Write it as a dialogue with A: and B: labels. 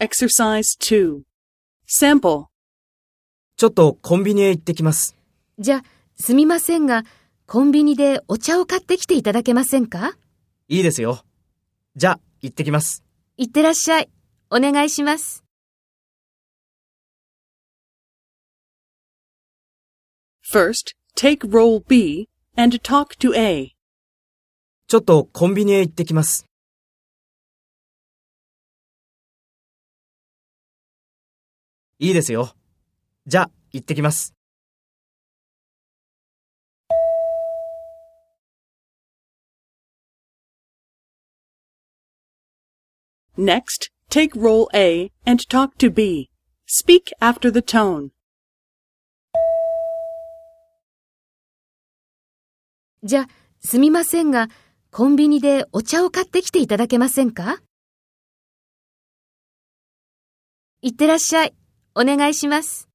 A: Exercise 2. Sample.
B: ちょっとコンビニへ行ってきます。
C: じゃ、すみませんが、コンビニでお茶を買ってきていただけませんか？
B: いいですよ。じゃあ、行ってきます。
C: いってらっしゃい。お願いします。
A: First, take role B and talk to A.
B: ちょっとコンビニへ行ってきます。いいですよ。じゃあ、行ってきます。
A: Next, take role A and talk to B. Speak after the tone.
C: じゃ、すみませんが、コンビニでお茶を買ってきていただけませんか？いってらっしゃい。お願いします。